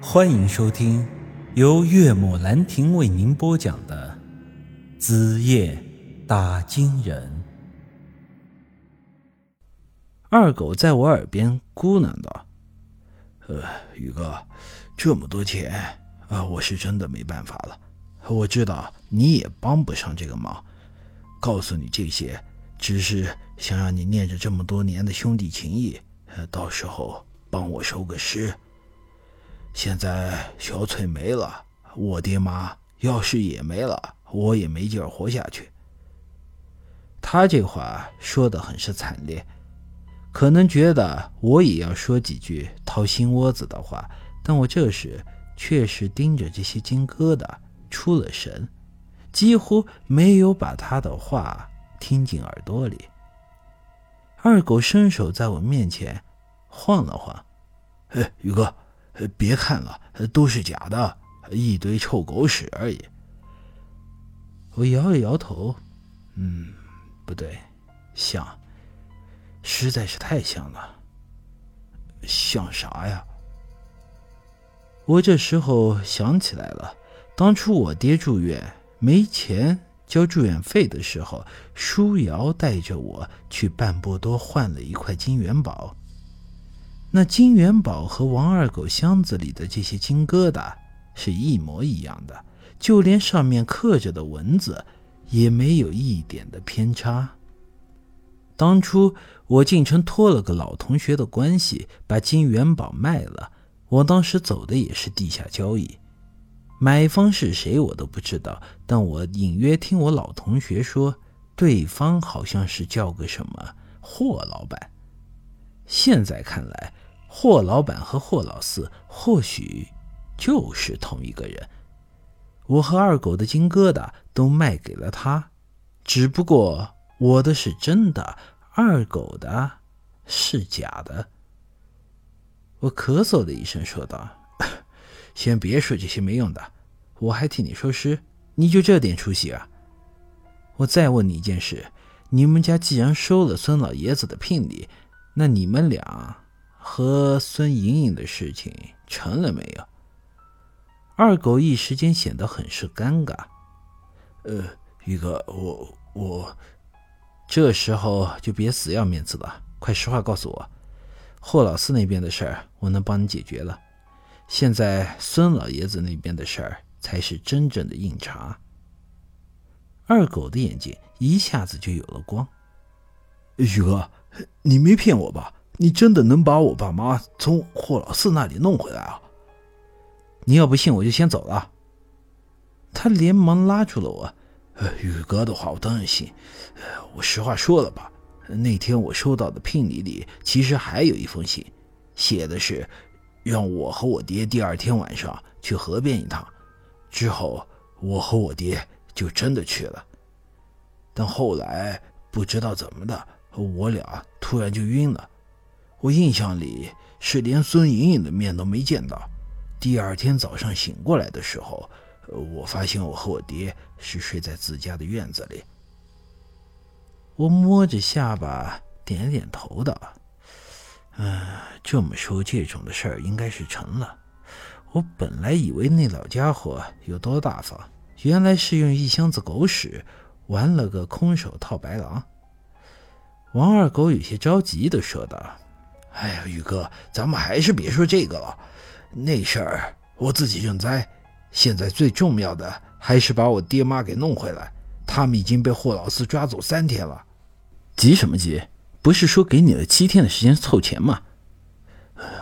欢迎收听由岳母兰亭为您播讲的《子夜打金人》。二狗在我耳边咕囔道：“呃，宇哥，这么多钱啊，我是真的没办法了。我知道你也帮不上这个忙，告诉你这些，只是想让你念着这么多年的兄弟情谊，到时候帮我收个尸。”现在小翠没了，我爹妈要是也没了，我也没劲儿活下去。他这话说的很是惨烈，可能觉得我也要说几句掏心窝子的话，但我这时却是盯着这些金疙瘩出了神，几乎没有把他的话听进耳朵里。二狗伸手在我面前晃了晃，哎，宇哥。别看了，都是假的，一堆臭狗屎而已。我摇了摇头，嗯，不对，像，实在是太像了。像啥呀？我这时候想起来了，当初我爹住院没钱交住院费的时候，舒瑶带着我去半波多换了一块金元宝。那金元宝和王二狗箱子里的这些金疙瘩是一模一样的，就连上面刻着的文字也没有一点的偏差。当初我进城托了个老同学的关系，把金元宝卖了。我当时走的也是地下交易，买方是谁我都不知道，但我隐约听我老同学说，对方好像是叫个什么霍老板。现在看来。霍老板和霍老四或许就是同一个人。我和二狗的金疙瘩都卖给了他，只不过我的是真的，二狗的是假的。我咳嗽的一声说道：“ 先别说这些没用的，我还替你收尸，你就这点出息啊？我再问你一件事：你们家既然收了孙老爷子的聘礼，那你们俩……”和孙莹莹的事情成了没有？二狗一时间显得很是尴尬。呃，宇哥，我我这时候就别死要面子了，快实话告诉我，霍老四那边的事儿我能帮你解决了，现在孙老爷子那边的事儿才是真正的硬茬。二狗的眼睛一下子就有了光。宇哥，你没骗我吧？你真的能把我爸妈从霍老四那里弄回来啊？你要不信，我就先走了。他连忙拉住了我。宇哥的话，我当然信。我实话说了吧，那天我收到的聘礼里，其实还有一封信，写的是让我和我爹第二天晚上去河边一趟。之后，我和我爹就真的去了。但后来不知道怎么的，我俩突然就晕了。我印象里是连孙莹莹的面都没见到。第二天早上醒过来的时候，我发现我和我爹是睡在自家的院子里。我摸着下巴点点头道：“嗯，这么说，这种的事儿应该是成了。我本来以为那老家伙有多大方，原来是用一箱子狗屎玩了个空手套白狼。”王二狗有些着急的说道。哎呀，宇哥，咱们还是别说这个了。那事儿我自己认栽。现在最重要的还是把我爹妈给弄回来。他们已经被霍老四抓走三天了。急什么急？不是说给你了七天的时间凑钱吗？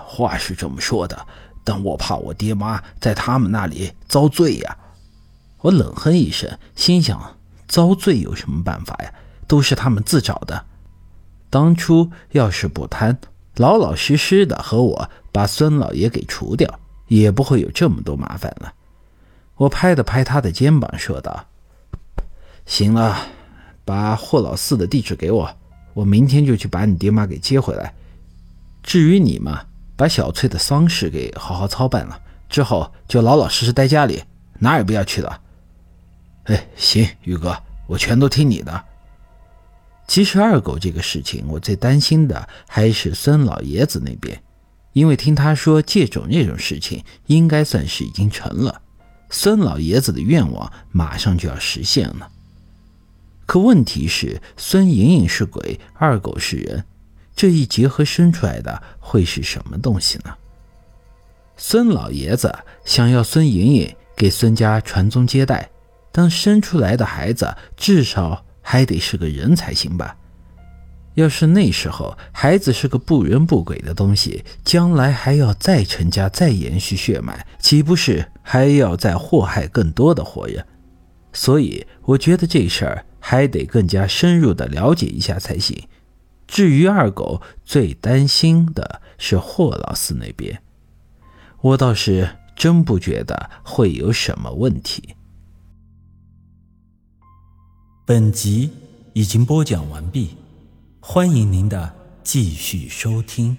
话是这么说的，但我怕我爹妈在他们那里遭罪呀。我冷哼一声，心想：遭罪有什么办法呀？都是他们自找的。当初要是不贪。老老实实的和我把孙老爷给除掉，也不会有这么多麻烦了。我拍了拍他的肩膀，说道：“行了，把霍老四的地址给我，我明天就去把你爹妈给接回来。至于你嘛，把小翠的丧事给好好操办了，之后就老老实实待家里，哪也不要去了。”哎，行，宇哥，我全都听你的。其实二狗这个事情，我最担心的还是孙老爷子那边，因为听他说借种这种事情应该算是已经成了，孙老爷子的愿望马上就要实现了。可问题是，孙莹莹是鬼，二狗是人，这一结合生出来的会是什么东西呢？孙老爷子想要孙莹莹给孙家传宗接代，但生出来的孩子至少还得是个人才行吧？要是那时候孩子是个不人不鬼的东西，将来还要再成家再延续血脉，岂不是还要再祸害更多的活人？所以我觉得这事儿还得更加深入的了解一下才行。至于二狗，最担心的是霍老四那边，我倒是真不觉得会有什么问题。本集已经播讲完毕。欢迎您的继续收听。